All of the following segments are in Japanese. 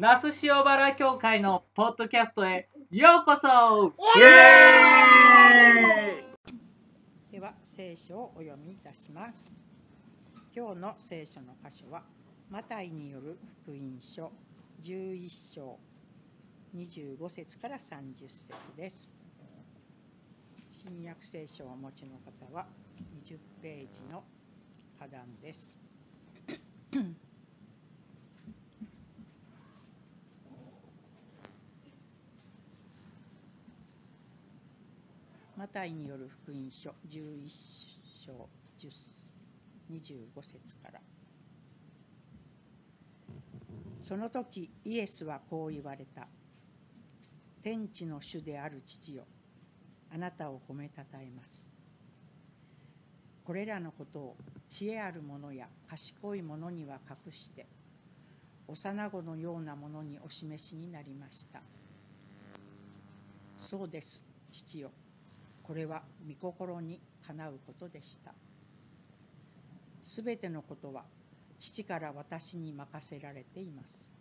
那須塩原教会のポッドキャストへようこそ。イエーイ。では聖書をお読みいたします。今日の聖書の箇所はマタイによる福音書11章25節から30節です。新約聖書をお持ちの方は20ページの破談です。マタイによる福音書11章25節から。その時イエスはこう言われた。天地の主である父よあなたを褒めたたえます。これらのことを知恵ある者や賢い者には隠して幼子のようなものにお示しになりました。そうです父よ。これは御心にかなうことでした。すべてのことは父から私に任せられています。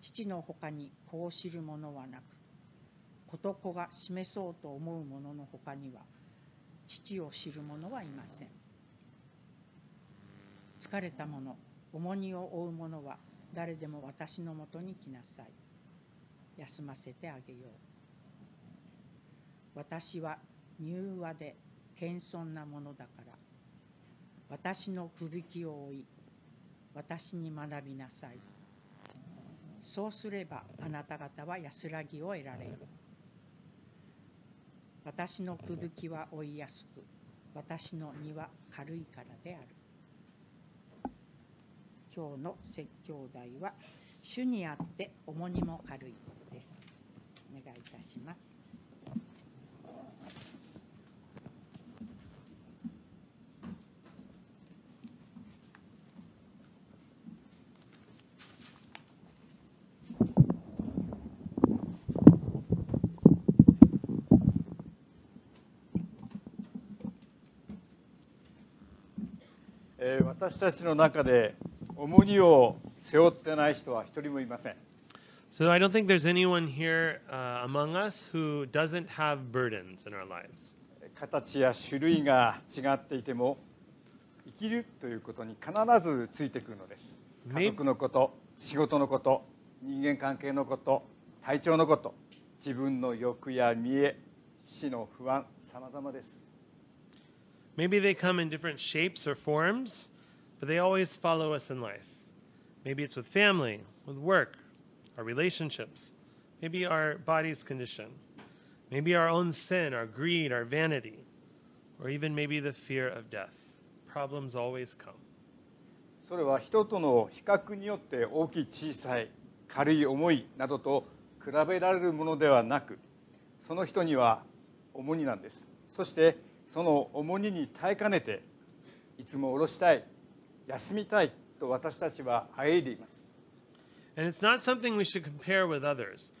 父のほかにこう知るものはなくこと子が示そうと思うもののほかには父を知る者はいません。疲れた者重荷を負う者は誰でも私のもとに来なさい。休ませてあげよう。私は柔和で謙遜なものだから。私のくびきを追い私に学びなさい。そうすればあなた方は安らぎを得られる。私のくぶきは追いやすく私の荷は軽いからである。今日の説教題は主にあって重荷も軽いです。お願いいたしますえー私たちの中で重荷を背負ってない人は一人もいません So I don't think there's anyone here uh, among us who doesn't have burdens in our lives. 形や種類が違っていても生きるということに必ずついてくるのです家族のこと仕事のこと人間関係のこと体調のこと自分の欲や見栄死の不安さまざまです Maybe they come in different shapes or forms, but they always follow us in life. Maybe it's with family, with work, our relationships, maybe our body's condition, maybe our own sin, our greed, our vanity, or even maybe the fear of death. Problems always come. それは人との比較によって大きい小さい軽い重いなどと比べられるものではなくその人には重荷なんですそしてその重荷に耐えかねていつも下ろしたい休みたいと私たちはあえいでいます And it's not something we should compare with others.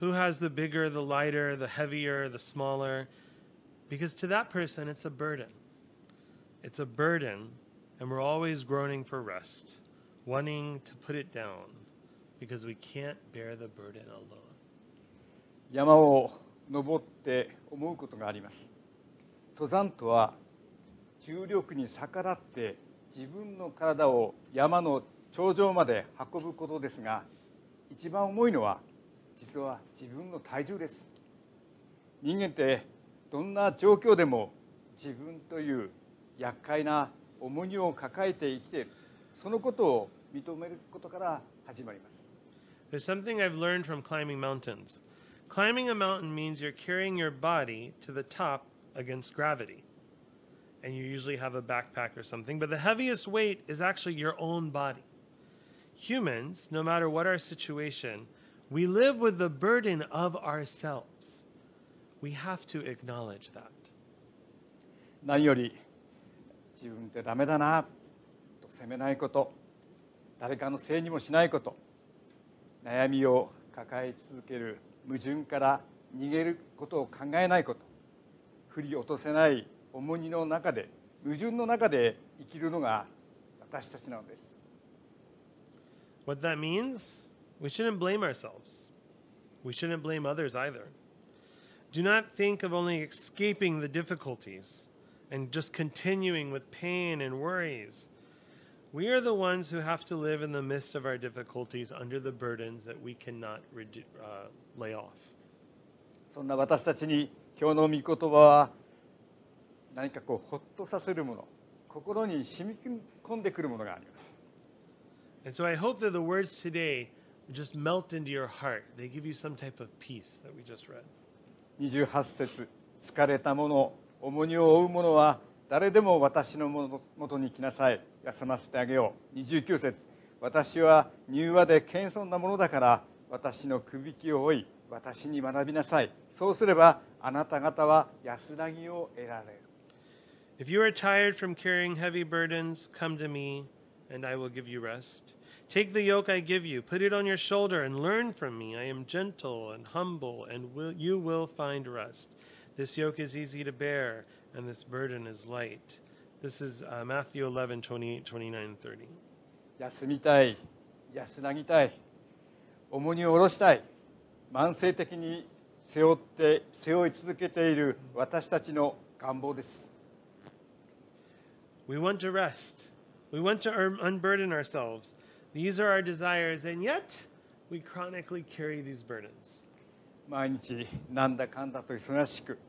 Who has the bigger, the lighter, the heavier, the smaller? Because to that person, it's a burden. It's a burden, and we're always groaning for rest, wanting to put it down because we can't bear the burden alone. 山を登って思うことがあります登山とは重力に逆らって 自分の体を山の頂上まで運ぶことですが一番重いのは実は自分の体重です人間ってどんな状況でも自分という厄介な重荷を抱えて生きているそのことを認めることから始まります There's something I've learned from climbing mountains. Climbing a mountain means you're carrying your body to the top against gravity. And you usually have a backpack or something, but the heaviest weight is actually your own body. Humans, no matter what our situation, we live with the burden of ourselves. We have to acknowledge that. 何より自分ってダメだなと責めないこと誰かのせいにもしないこと悩みを抱え続ける矛盾から逃げることを考えないこと振り落とせない 重荷の中で矛盾の中で生きるのが私たちなのです What that means We shouldn't blame ourselves. We shouldn't blame others either. Do not think of only escaping the difficulties and just continuing with pain and worries. We are the ones who have to live in the midst of our difficulties under the burdens that we cannot uh, lay off. そんな私たちに今日の御言葉は何かこうほっとさせるもの心に染み込んでくるものがあります。And so I hope that the words today just melt into your heart. They give you some type of peace that we just read. 28節疲れた者重荷を負う者は誰でも私のもとに来なさい。休ませてあげよう。29節私は柔和で謙遜なものだから私のくびきを追い私に学びなさい。そうすればあなた方は安らぎを得られる If you are tired from carrying heavy burdens, come to me, and I will give you rest. Take the yoke I give you, put it on your shoulder, and learn from me. I am gentle and humble, and will, you will find rest. This yoke is easy to bear, and this burden is light. This is uh, Matthew 11, 28, 29, 30. 休みたい安らぎたい重荷を下ろしたい慢性的に背負って背負い続けている私たちの願望です We want to rest. We want to un- unburden ourselves. These are our desires, and yet we chronically carry these burdens. 毎日なんだかんだと忙しく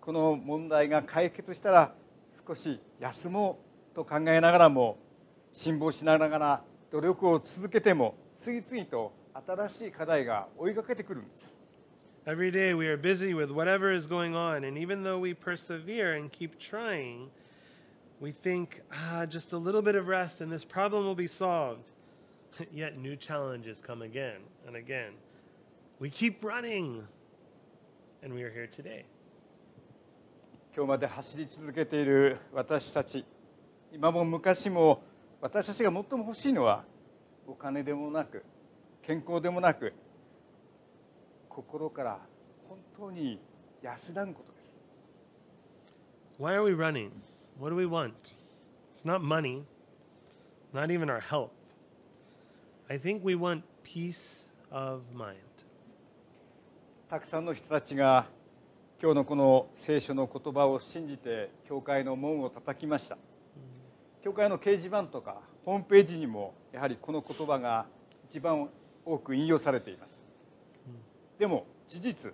この問題が解決したら少し休もうと考えながらも辛抱しながら努力を続けても次々と新しい課題が追いかけてくるんです Every day we are busy with whatever is going on, and even though we persevere and keep trying, we think, ah, just a little bit of rest and this problem will be solved. Yet new challenges come again and again. We keep running, and we are here today. 今日まで走り続けている私たち今も昔も私たちが最も欲しいのはお金でもなく健康でもなく心から本当に安らぐことです Why are we running? What do we want? It's not money, not even our health. I think we want peace of mind. たくさんの人たちが今日のこの聖書の言葉を信じて教会の門を叩きました教会の掲示板とかホームページにもやはりこの言葉が一番多く引用されていますでも事実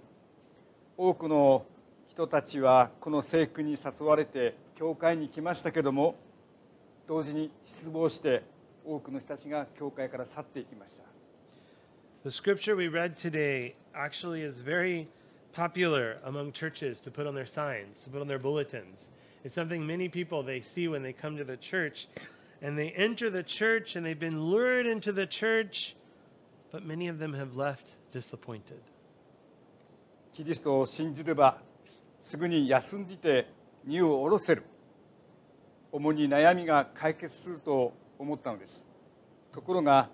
多くの人たちはこの聖句に誘われて教会に来ましたけども同時に失望して多くの人たちが教会から去っていきました The scripture we read today actually is very popular among churches to put on their signs, to put on their bulletins. It's something many people they see when they come to the church and they enter the church and they've been lured into the church, but many of them have left disappointed. キリストを信じればすぐに休んじて荷を下ろせる主に悩みが解決すると思ったのですところが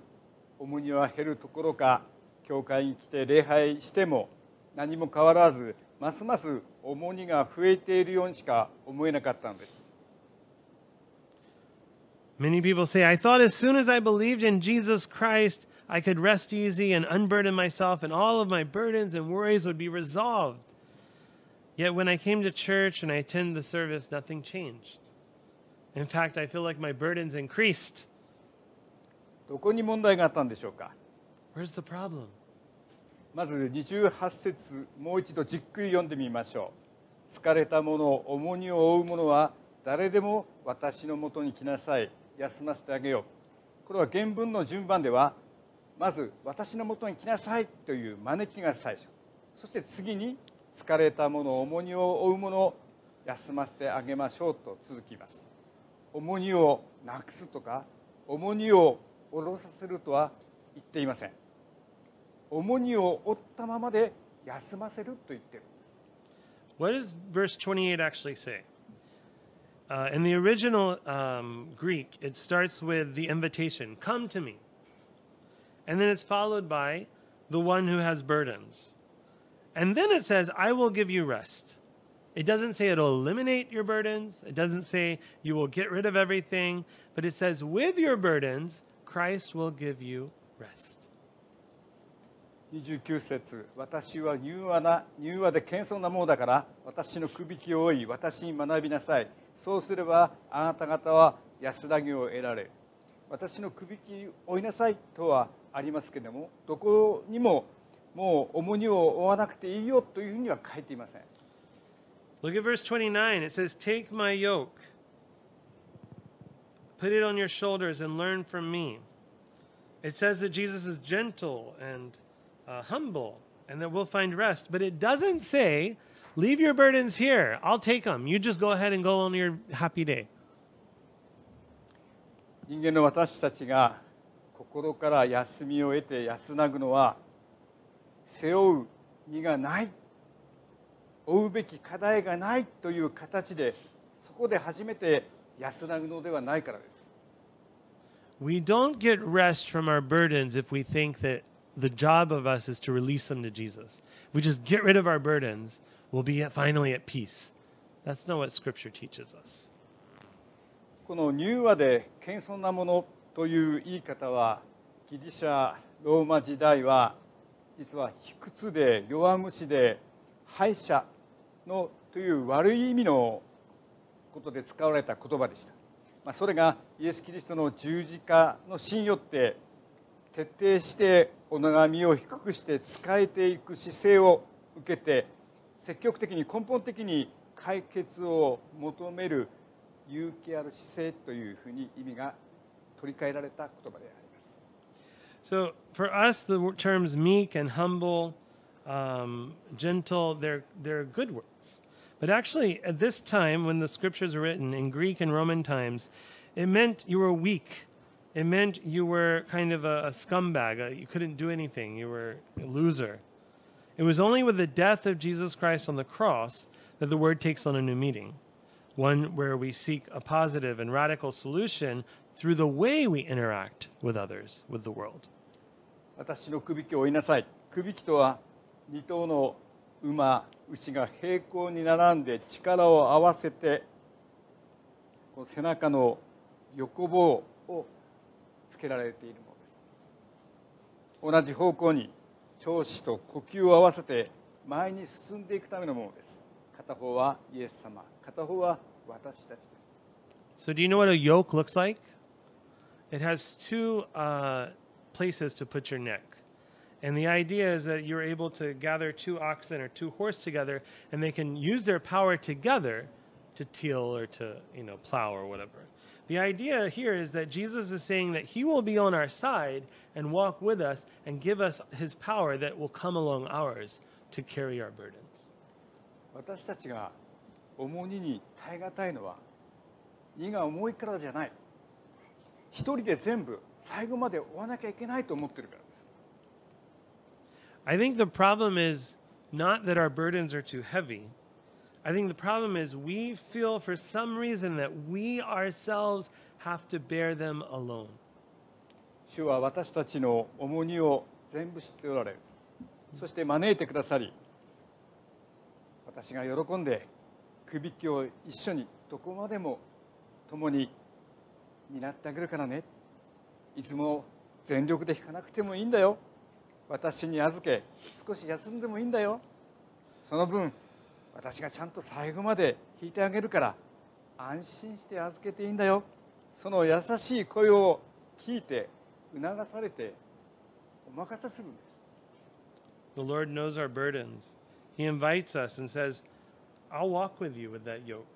重荷は減るところか教会に来て礼拝しても何も変わらずますます重荷が増えているようにしか思えなかったのです Many people say, I thought as soon as I believed in Jesus Christ, I could rest easy and unburden myself, and all of my burdens and worries would be resolved. Yet when I came to church and I attended the service, nothing changed. In fact, I feel like my burdens increased. どこに問題があったんでしょうか Where's the problem? まず28節もう一度じっくり読んでみましょう疲れた者重荷を負う者は誰でも私のもとに来なさい休ませてあげようこれは原文の順番ではまず私のもとに来なさいという招きが最初そして次に疲れた者重荷を負う者休ませてあげましょうと続きます重荷をなくすとか重荷を下ろさせるとは言っていません重荷を負ったままで休ませると言ってるんです What does verse 28 actually say? Uh, in the original um, Greek, it starts with the invitation, come to me. And then it's followed by the one who has burdens. And then it says, I will give you rest. It doesn't say it'll eliminate your burdens. It doesn't say you will get rid of everything. But it says, with your burdens, Christ will give you rest. 29節私は柔和な柔和で謙遜なものだから私のくびきを追い私に学びなさいそうすればあなた方は安らぎを得られる私のくびきを追いなさいとはありますけれどもどこにも もう重荷を負わなくていいよというふうには書いていません Look at verse 29. It says, Take my yoke, put it on your shoulders, and learn from me. It says that Jesus is gentle and uh, humble, and that we'll find rest. But it doesn't say, Leave your burdens here. I'll take them. You just go ahead and go on your happy day. 人間の私たちが心から休みを得て安らぐのは背負う荷がない負うべき課題がないという形でそこで初めて安らぐのではないからです We don't get rest from our burdens if we think that the job of us is to release them to Jesus. If we just get rid of our burdens, we'll be finally at peace. That's not what Scripture teaches us. この柔和で謙遜なものという言い方はギリシャローマ時代は実は卑屈で弱虫で敗者のという悪い意味のことで使われた言葉でした、まあ、それがイエス・キリストの十字架の死によって徹底してお長みを低くして仕えていく姿勢を受けて積極的に根本的に解決を求める勇気ある姿勢というふうに意味が取り替えられた言葉であります。So for us, the terms meek and humble, um, gentle, they're, they're good words. But actually, at this time, when the scriptures are written in Greek and Roman times, it meant you were weak. It meant you were kind of a, a scumbag. uh you couldn't do anything. You were a loser. It was only with the death of Jesus Christ on the cross that the word takes on a new meaning, one where we seek a positive and radical solution through the way we interact with others, with the world. 私のくびきを追いなさい。くびきとは二頭の馬、牛が平行に並んで力を合わせてこの背中の横棒をつけられているものです。同じ方向に調子と呼吸を合わせて前に進んでいくためのものです。片方はイエス様、片方は私たちです。So, do you know what a yoke looks like? It has two uh, places to put your neck. And the idea is that you're able to gather two oxen or two horse together, and they can use their power together to till or to, you know, plow or whatever. The idea here is that Jesus is saying that he will be on our side and walk with us and give us his power that will come along ours to carry our burdens. 私たちが重荷に耐え難いのは荷が重いからじゃない一人で全部 最後まで追わなきゃいけないと思ってるからです I think the problem is not that our burdens are too heavy. I think the problem is we feel for some reason that we ourselves have to bear them alone. 主は私たちの重荷を全部知っておられるそして招いてくださり私が喜んでくびきを一緒にどこまでも共に担ってあげるからねいつも全力で弾かなくてもいいんだよ私に預け少し休んでもいいんだよその分私がちゃんと最後まで弾いてあげるから安心して預けていいんだよその優しい声を聞いて促されてお任せするんです The Lord knows our burdens. He invites us and says, I'll walk with you with that yoke.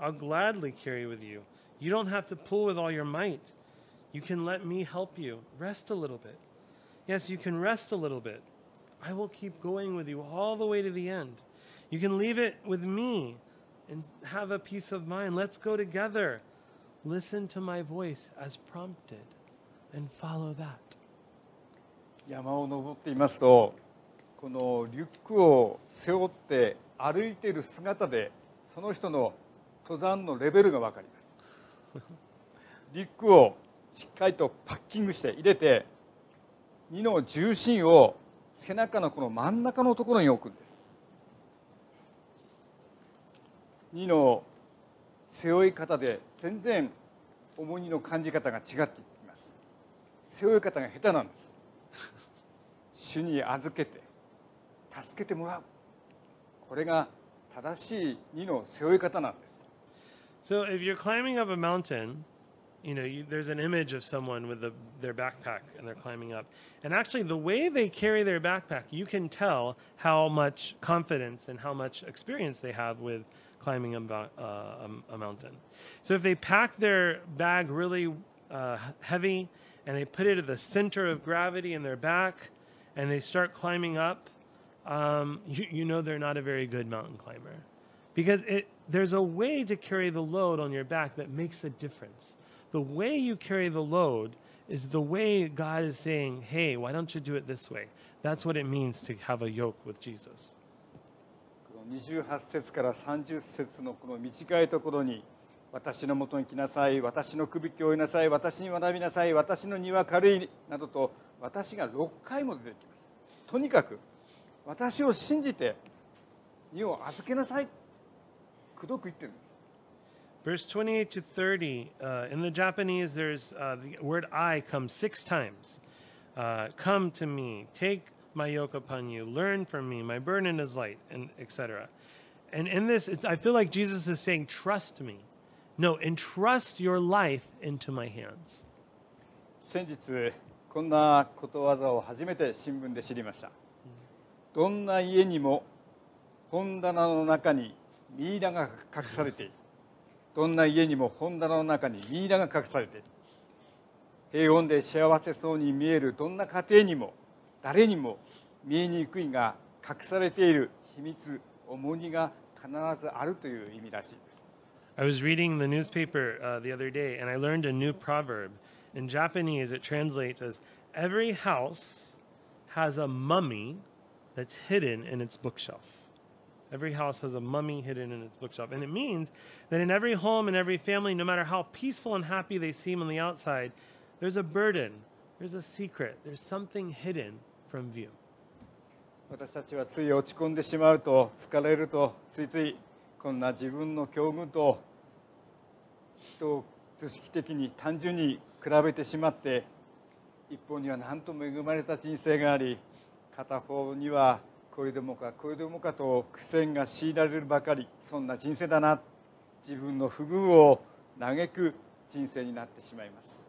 I'll gladly carry with you. You don't have to pull with all your might. You can let me help you. Rest a little bit. Yes, you can rest a little bit. I will keep going with you all the way to the end. You can leave it with me and have a peace of mind. Let's go together. Listen to my voice as prompted and follow that. 山を登っていますとこのリュックを背負って歩いている姿でその人の登山のレベルが分かりますリュックをしっかりとパッキングして入れて荷の重心を背中のこの真ん中のところに置くんです。荷の背負い方で全然重荷の感じ方が違っていきます。背負い方が下手なんです。主に預けて助けてもらう。これが正しい荷の背負い方なんです。So if you're climbing up a mountain, you know, you, there's an image of someone with the, their backpack and they're climbing up. And actually, the way they carry their backpack, you can tell how much confidence and how much experience they have with climbing a, uh, a, mountain. So if they pack their bag really uh, heavy and they put it at the center of gravity in their back and they start climbing up, um, you, you know they're not a very good mountain climber because it there's a way to carry the load on your back that makes a difference. The way you carry the load is the way God is saying, "Hey, why don't you do it this way?" That's what it means to have a yoke with Jesus. この28節から30節のこの短いところに「私のもとに来なさい私の首を追いなさい私に学びなさい私の荷は軽い」などと私が6回も出てきますとにかく私を信じて荷を預けなさいくどく言ってるんです Verse 28 to 30, uh, in the Japanese, there's uh, the word I comes six times. Uh, Come to me, take my yoke upon you, learn from me, my burden is light, and etc. And in this, it's, I feel like Jesus is saying, Trust me. No, entrust your life into my hands. 先日こんなことわざを初めて新聞で知りましたどんな家にも本棚の中にミイラが隠されている どんな家にも本棚の中にミイラが隠されている平穏で幸せそうに見えるどんな家庭にも誰にも見えにくいが隠されている秘密重荷が必ずあるという意味らしいです I was reading the newspaper uh, the other day and I learned a new proverb. In Japanese, it translates as Every house has a mummy that's hidden in its bookshelf. Every house has a mummy hidden in its bookshelf. And it means that in every home and every family, no matter how peaceful and happy they seem on the outside, there's a burden, there's a secret, there's something hidden from view. 私たちはつい落ち込んでしまうと疲れるとついついこんな自分の境遇と人を図式的に単純に比べてしまって一方には何とも恵まれた人生があり片方には これでもかこれでもかと苦戦が強いられるばかりそんな人生だな自分の不遇を嘆く人生になってしまいます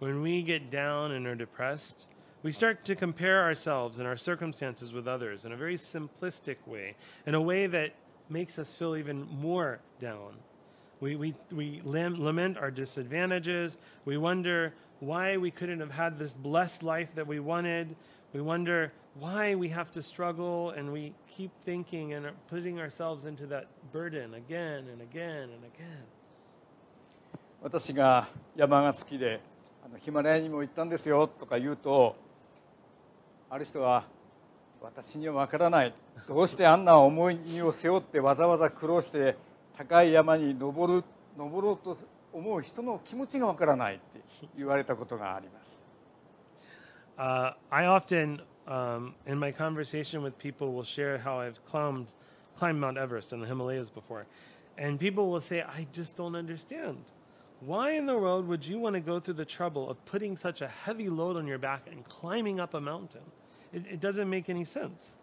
When we get down and are depressed, we start to compare ourselves and our circumstances with others in a very simplistic way, in a way that makes us feel even more down. We, we, we lam- lament our disadvantages. We wonder why we couldn't have had this blessed life that we wanted. We wonder why we have to struggle, and we keep thinking and putting ourselves into that burden again and again and again. 私が山が好きであのヒマラヤにも行ったんですよとか言うとある人は私には分からないどうしてあんな重い荷を背負ってわざわざ苦労して高い山に登る登ろうと思う人の気持ちが分からないって言われたことがあります Uh, I often, um, in my conversation with people, will share how I've climbed, climbed Mount Everest in the Himalayas before. And people will say, I just don't understand. Why in the world would you want to go through the trouble of putting such a heavy load on your back and climbing up a mountain? It, it doesn't make any sense.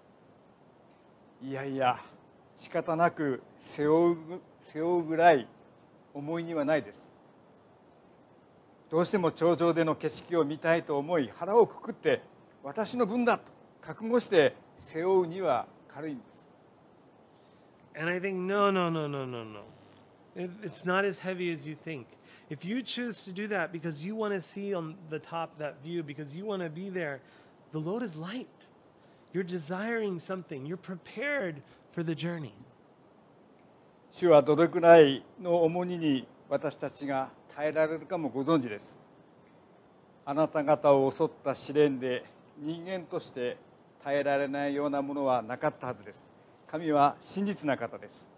いやいや仕方なく背負う背負うぐらい重いにはないですどうしても頂上での景色を見たいと思い腹をくくって 私の分だと覚悟して背負うには軽いんです And I think, no, no, no, no, no, no. It, it's not as heavy as you think. If you choose to do that because you want to see on the top that view, because you want to be there, the load is light. You're desiring something, you're prepared for the journey. 主はどれくらいの重荷に私たちが耐えられるかもご存知ですあなた方を襲った試練で人間として耐えられないようなものはなかったはずです。神は真実な方です。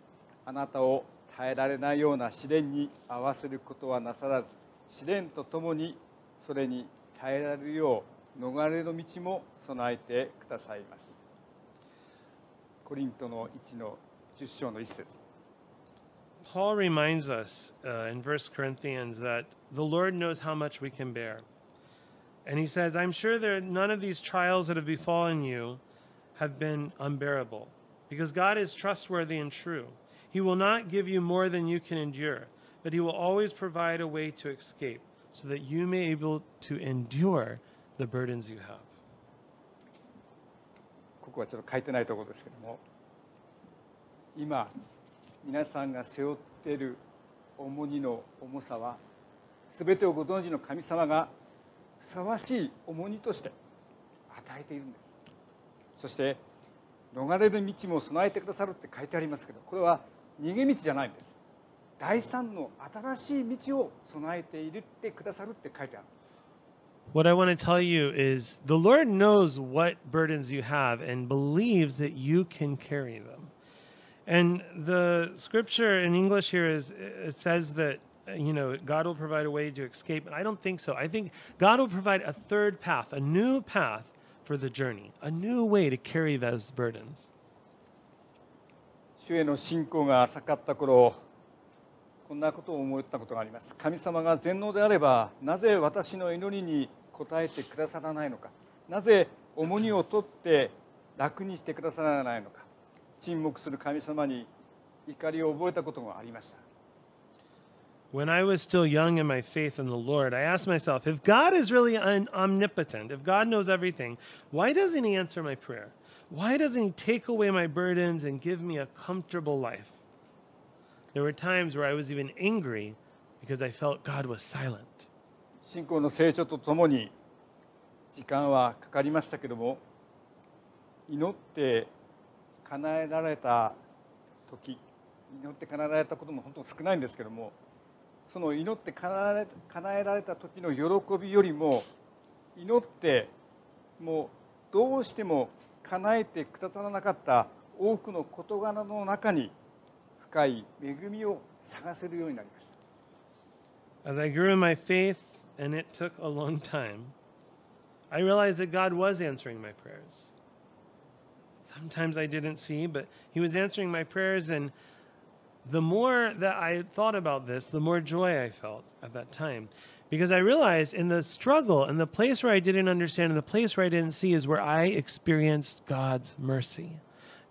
あなたを耐えられないような試練に合わせることはなさらず試練とともにそれに耐えられるよう逃れの道も備えてくださいます。コリントの1の10章の1節。Paul reminds us uh, in 1 Corinthians that the Lord knows how much we can bear. And he says, I'm sure there none of these trials that have befallen you have been unbearable, because God is trustworthy and true. He will not give you more than you can endure, but he will always provide a way to escape, so that you may be able to endure the burdens you have. ここはちょっと書いてないところですけども今皆さんが背負っている重荷の重さは全てをご存知の神様が ふさわしい重荷として与えているんですそして逃れる道も備えてくださるって書いてありますけどこれは逃げ道じゃないんです第三の新しい道を備えているってくださるって書いてある What I want to tell you is the Lord knows what burdens you have and believes that you can carry them. And the scripture in English here is it says that you know God will provide a way to escape and I don't think so. I think God will provide a third path, a new path for the journey, a new way to carry those burdens. 主への信仰が浅かった頃こんなことを思ったことがあります神様が全能であればなぜ私の祈りに応えてくださらないのかなぜ重荷を取って楽にしてくださらないのか沈黙する神様に怒りを覚えたことがありました When I was still young in my faith in the Lord, I asked myself, if God is really un- omnipotent, if God knows everything, why doesn't He answer my prayer? Why doesn't He take away my burdens and give me a comfortable life? There were times where I was even angry because I felt God was silent. 信仰の成長とともに時間はかかりましたけども祈って叶えられた時祈って叶えられたことも本当少ないんですけども その祈って叶え叶えられた時の喜びよりも祈ってもうどうしても叶えてくださらなかった多くの事柄の中に深い恵みを探せるようになりました As I grew in my faith, and it took a long time, I realized that God was answering my prayers. Sometimes I didn't see, but He was answering my prayers. And the more that I thought about this, the more joy I felt at that time. Because I realized in the struggle, in the place where I didn't understand, in the place where I didn't see, is where I experienced God's mercy.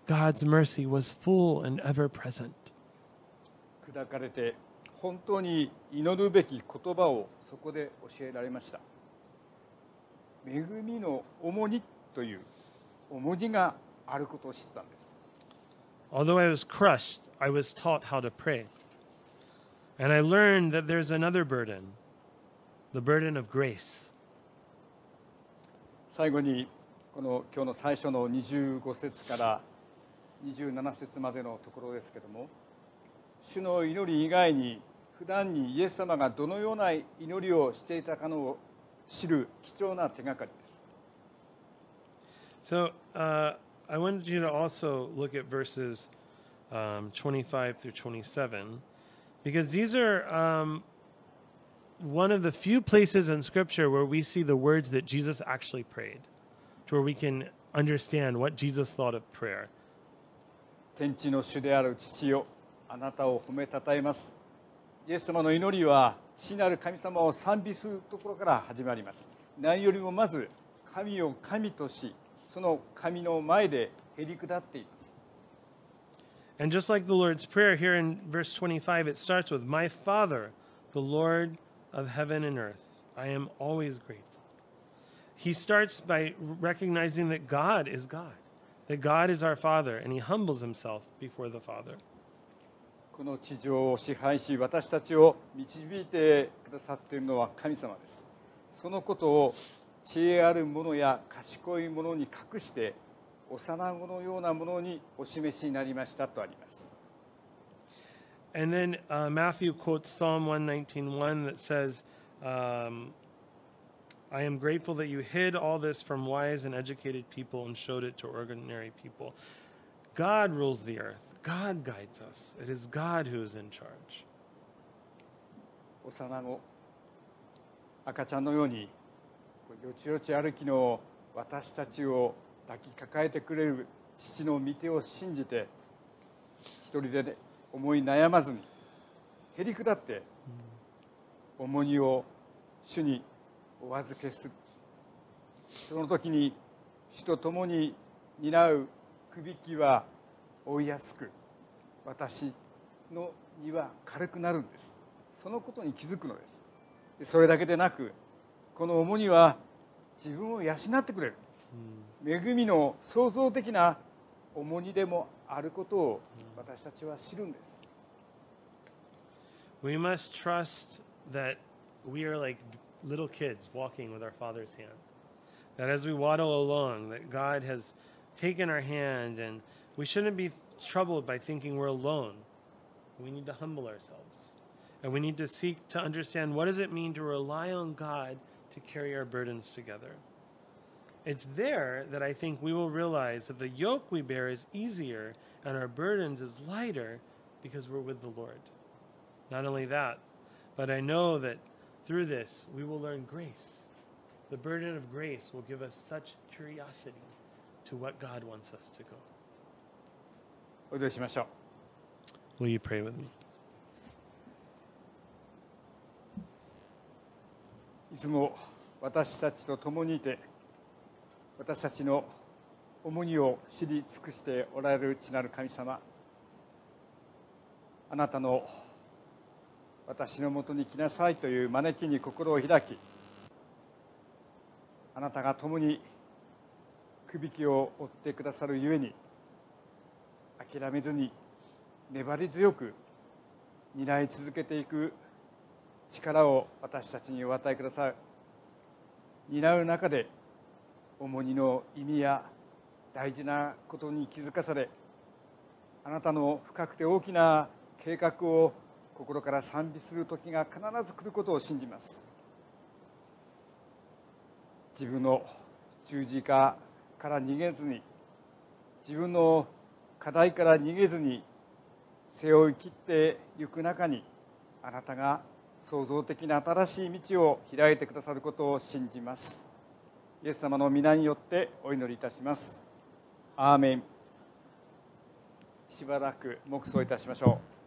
God's mercy was full and ever present. 砕かれて本当に祈るべき言葉をそこで教えられました恵みの重荷という重荷があることを知ったんです す。Although I was crushed, I was taught how to pray. And I learned that there's another burden the burden of grace. 最後にこの今日の最初の25節から27節までのところですけども主の祈り以外に普段にイエス様がどのような祈りをしていたかのを知る貴重な手がかりです So uh, I wanted you to also look at verses um, 25 through 27, because these are um, one of the few places in Scripture where we see the words that Jesus actually prayed, to where we can understand what Jesus thought of prayer. 天地の主である父よあなたを褒めたたえますイエス様の祈りは父なる神様を賛美するところから始まります何よりもまず神を神とし その神の前でへり下っています And just like the Lord's Prayer here in verse 25, it starts with, My Father, the Lord of heaven and earth, I am always grateful. He starts by recognizing that God is God, that God is our Father, and he humbles himself before the Father. この地上を支配し私たちを導いてくださっているのは神様ですそのことを知恵ある者や賢い者に隠して幼子のようなものにお示しになりましたとあります And then uh, Matthew quotes Psalm 119.1 that says, um, I am grateful that you hid all this from wise and educated people and showed it to ordinary people. God rules the earth. God guides us. It is God who is in charge. 幼子赤ちゃんのようによちよち歩きの私たちを抱きかかえてくれる父の御手を信じて一人で、ね、思い悩まずにへり下って重荷を主にお預けする。その時に主と共に担うくびきは追いやすく私の荷は軽くなるんです。そのことに気づくのです。それだけでなくこの重荷は自分を養ってくれる恵みの創造的な重荷でもあることを私たちは知るんです We must trust that we are like little kids walking with our Father's hand. That as we waddle along, that God has taken our hand, and we shouldn't be troubled by thinking we're alone. We need to humble ourselves. And we need to seek to understand what does it mean to rely on God to carry our burdens together. It's there that I think we will realize that the yoke we bear is easier and our burdens is lighter because we're with the Lord. Not only that, but I know that through this we will learn grace. The burden of grace will give us such curiosity to what God wants us to go. Will you pray with me? いつも私たちと共にいて私たちの重荷を知り尽くしておられる内なる神様あなたの私のもとに来なさいという招きに心を開きあなたが共にくびきを追ってくださるゆえに諦めずに粘り強く担い続けていく力を私たちにお与えください。担う中で重荷の意味や大事なことに気づかされあなたの深くて大きな計画を心から賛美する時が必ず来ることを信じます。自分の十字架から逃げずに自分の課題から逃げずに背負い切っていく中にあなたが創造的な新しい道を開いてくださることを信じます。イエス様の皆によってお祈りいたします。アーメン。しばらく黙想いたしましょう。